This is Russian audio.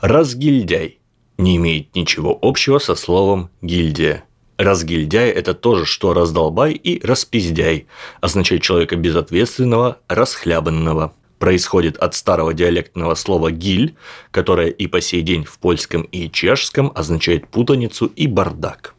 Разгильдяй не имеет ничего общего со словом гильдия. Разгильдяй – это тоже что раздолбай и распиздяй, означает человека безответственного, расхлябанного. Происходит от старого диалектного слова «гиль», которое и по сей день в польском и чешском означает путаницу и бардак.